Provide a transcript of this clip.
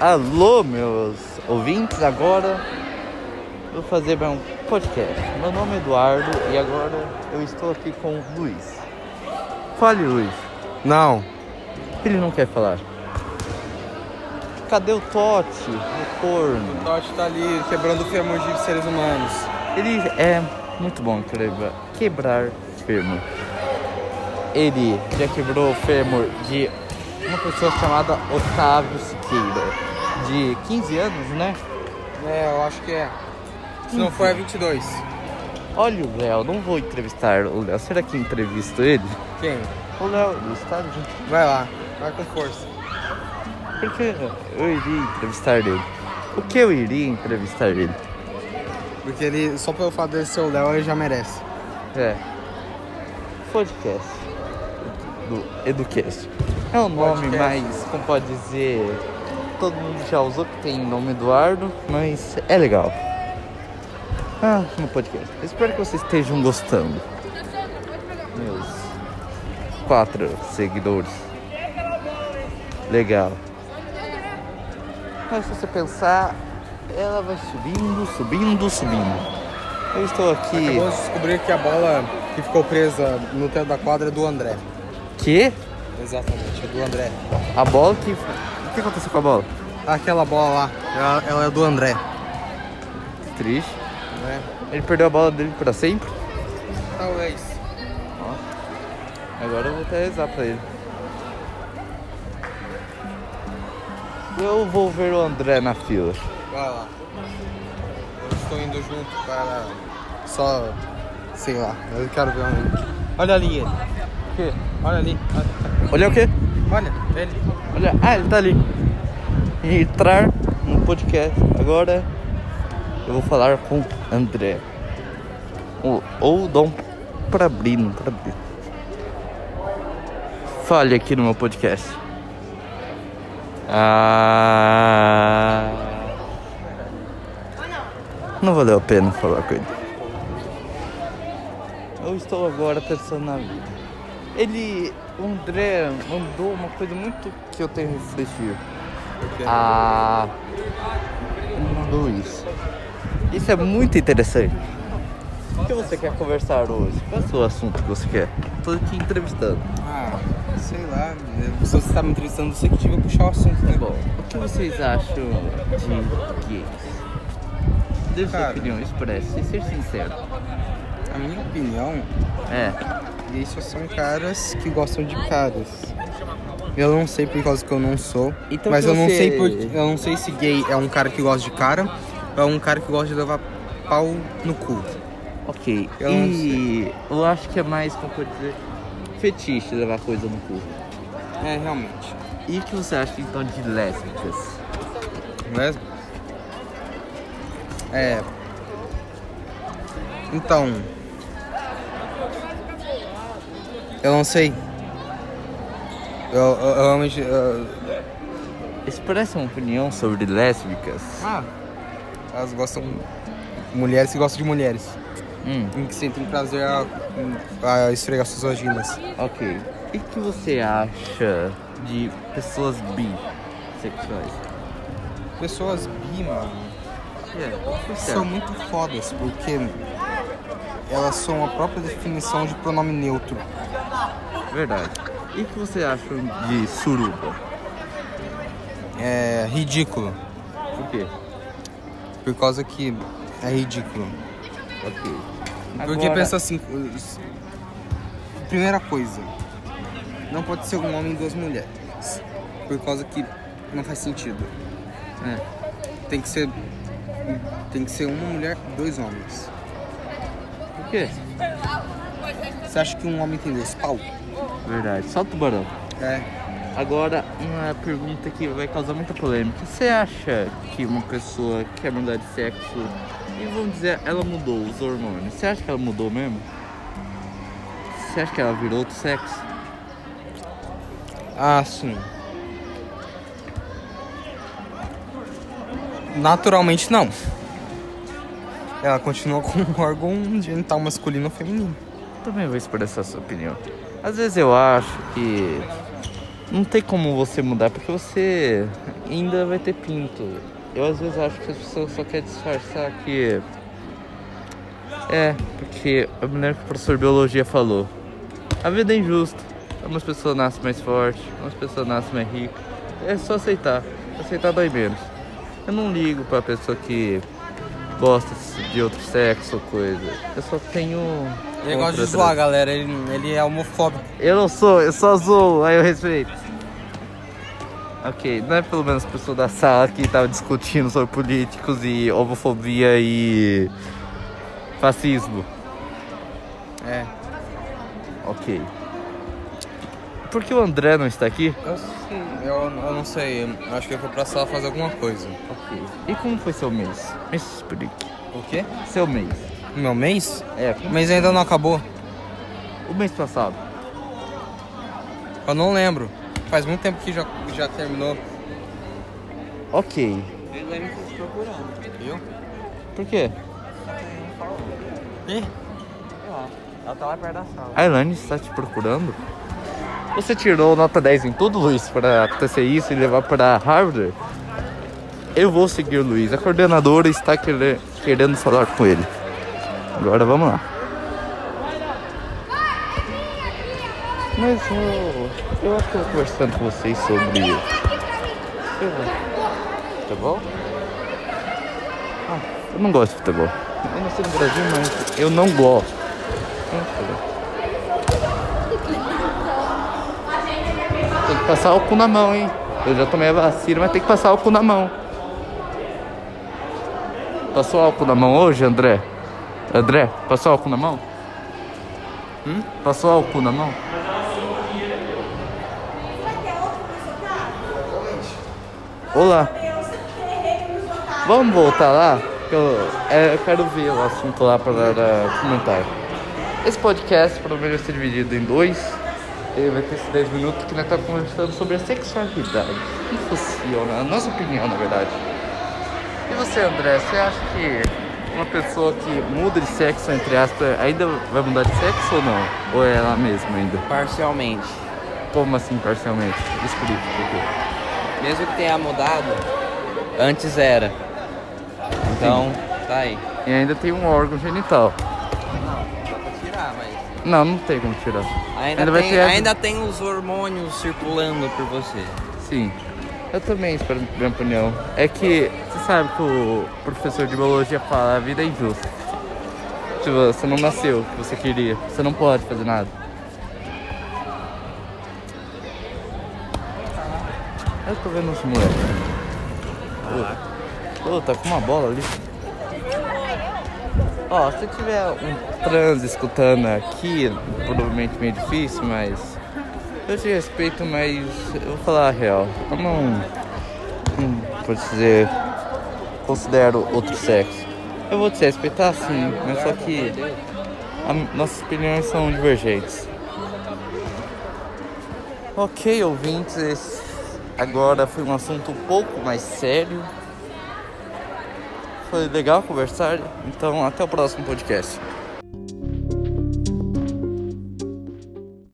Alô, meus ouvintes, agora vou fazer um podcast. Meu nome é Eduardo e agora eu estou aqui com o Luiz. Fale, Luiz. Não. Ele não quer falar. Cadê o Totti, o corno? O Totti tá ali quebrando o fêmur de seres humanos. Ele é muito bom em quebrar, quebrar fêmur. Ele já quebrou o fêmur de uma pessoa chamada Otávio Siqueira, de 15 anos, né? É, eu acho que é. Se não for, é 22. Olha o Léo, não vou entrevistar o Léo. Será que entrevisto ele? Quem? O Léo, do estádio. Vai lá, vai com força. Porque eu iria entrevistar ele. O que eu iria entrevistar ele? Porque ele, só pelo fato de ser o Léo, ele já merece. É. Podcast. Do Educast. É um nome mais, como pode dizer, todo mundo já usou que tem nome Eduardo, mas é legal. Ah, no podcast. Espero que vocês estejam gostando. Meus quatro seguidores. Legal. Mas se você pensar, ela vai subindo, subindo, subindo. Eu estou aqui. Acabamos de descobrir que a bola que ficou presa no teto da quadra é do André. Que? Exatamente, é do André. A bola que. O que aconteceu com a bola? Aquela bola lá, ela, ela é do André. Triste. Né? Ele perdeu a bola dele pra sempre. Talvez. Agora eu vou até rezar pra ele. Eu vou ver o André na fila. Vai lá. Eu estou indo junto para. Só. Sei lá, eu quero ver um. Olha ali ele. Quê? Olha ali. Olha o quê? Olha, ele. Olha. Ah, ele tá ali. Entrar no podcast. Agora eu vou falar com André. Ou, ou Dom Prabrino. Prabrino. Fale aqui no meu podcast. Ah. Não valeu a pena falar com ele. Eu estou agora pensando na vida. Ele, o André, mandou uma coisa muito que eu tenho refletido. Ah, ele mandou isso. Isso é muito interessante. O que você quer conversar hoje? Qual é o seu assunto que você quer? Tô aqui entrevistando. Ah, sei lá. Se você está me entrevistando, você que devia puxar o assunto, né? Bom, o que vocês acham de gays? Dê sua opinião, expresse, e ser sincero. A minha opinião, É, gays só são caras que gostam de caras. Eu não sei por causa que eu não sou. Então mas eu não você- sei por, eu não sei se gay é um cara que gosta de cara ou é um cara que gosta de levar pau no cu. ok. Eu e eu acho que é mais, como pode dizer, fetiche levar coisa no cu. É, realmente. E o que você acha então de lésbicas? Lésbica? É. Então. Eu não sei. Eu, eu, realmente. Expresse uma opinião sobre lésbicas. Ah, elas gostam. Mulheres que gostam de mulheres. Hum, Em que sentem prazer a, a esfregar suas vaginas. ok. E o que você acha de pessoas bissexuais? Pessoas bi, mano, É, que você são muito fodas porque elas são a própria definição de pronome neutro. Verdade. E o que você acha de suruba? É ridículo. Por quê? Por causa que é ridículo. Ok. Porque Agora- pensa assim. os- Primeira coisa, não pode ser um homem e duas mulheres. Por causa que não faz sentido. É, Tem que ser. Tem que ser uma mulher e dois homens. por quê? Você acha que um homem tem dois pau? Verdade. Só tubarão. É. Agora, uma pergunta que vai causar muita polêmica. Você acha que uma pessoa quer mudar de sexo e vamos dizer, ela mudou os hormônios? Você acha que ela mudou mesmo? Você acha que ela virou outro sexo? Ah, sim. Naturalmente não. Ela continua com um órgão genital masculino ou feminino. Também vou expressar sua opinião. Às vezes eu acho que não tem como você mudar, porque você ainda vai ter pinto. Eu às vezes acho que as pessoas só querem disfarçar que. É, porque a mulher que o professor de biologia falou. A vida é injusta. Umas pessoas nascem mais fortes, umas pessoas nascem mais ricas. É só aceitar. Aceitar dói menos. Eu não ligo pra pessoa que gosta de outro sexo ou coisa. Eu só tenho. Ele gosta de zoar, galera. Ele, ele é homofóbico. eu não sou, eu só zoo, aí eu respeito. Ok, não é pelo menos a pessoa da sala que tava discutindo sobre políticos e homofobia e fascismo. É. Ok. Por que o André não está aqui? Eu. Eu, eu não sei. Eu acho que eu vou pra sala fazer alguma coisa. Ok. E como foi seu mês? Me explique. O quê? Seu mês. Meu mês? É, O mês ainda não acabou. o mês passado. Eu não lembro. Faz muito tempo que já, já terminou. Ok. Ele vai me procurando. Viu? Por quê? Ih. Ela tá lá perto da sala. A Elaine está te procurando? Você tirou nota 10 em tudo, Luiz, para acontecer isso e levar para Harvard? Eu vou seguir o Luiz. A coordenadora está querer- querendo falar com ele. Agora vamos lá. Mas eu, eu acho que eu vou conversando com vocês sobre. Sei lá. Futebol? Ah, eu não gosto de futebol. Eu não sei no Brasil, mas eu não gosto. Tem que passar álcool na mão, hein? Eu já tomei a vacina, mas tem que passar álcool na mão. Passou álcool na mão hoje, André? André, passou álcool na mão? Hum? Passou álcool na mão? Olá. Vamos voltar lá? Que eu, é, eu quero ver o assunto lá para comentar. Esse podcast provavelmente vai ser dividido em dois. Ele vai ter esses 10 minutos que nós estamos conversando sobre a sexualidade. Como funciona, a nossa opinião, na verdade. E você, André, você acha que uma pessoa que muda de sexo, entre aspas, ainda vai mudar de sexo ou não? Ou é ela mesma ainda? Parcialmente. Como assim, parcialmente? Explique por quê. Mesmo que tenha mudado, antes era. Então, tá aí. E ainda tem um órgão genital. Não, dá pra tirar, mas. Não, não tem como tirar. Ainda, Ainda vai tem, ainda tem os hormônios circulando por você. Sim. Eu também espero minha opinião. É que você sabe que o professor de biologia fala, a vida é injusta. Tipo, você não nasceu o que você queria. Você não pode fazer nada. Eu tô vendo os moleques. Ô, tá com uma bola ali. Ó, se tiver um trans escutando aqui, provavelmente meio difícil, mas eu te respeito, mas eu vou falar a real. Eu não, não vou dizer, considero outro sexo. Eu vou te respeitar sim, mas só que a- nossas opiniões são divergentes. Ok, ouvintes, esse agora foi um assunto um pouco mais sério. Foi legal conversar, então até o próximo podcast.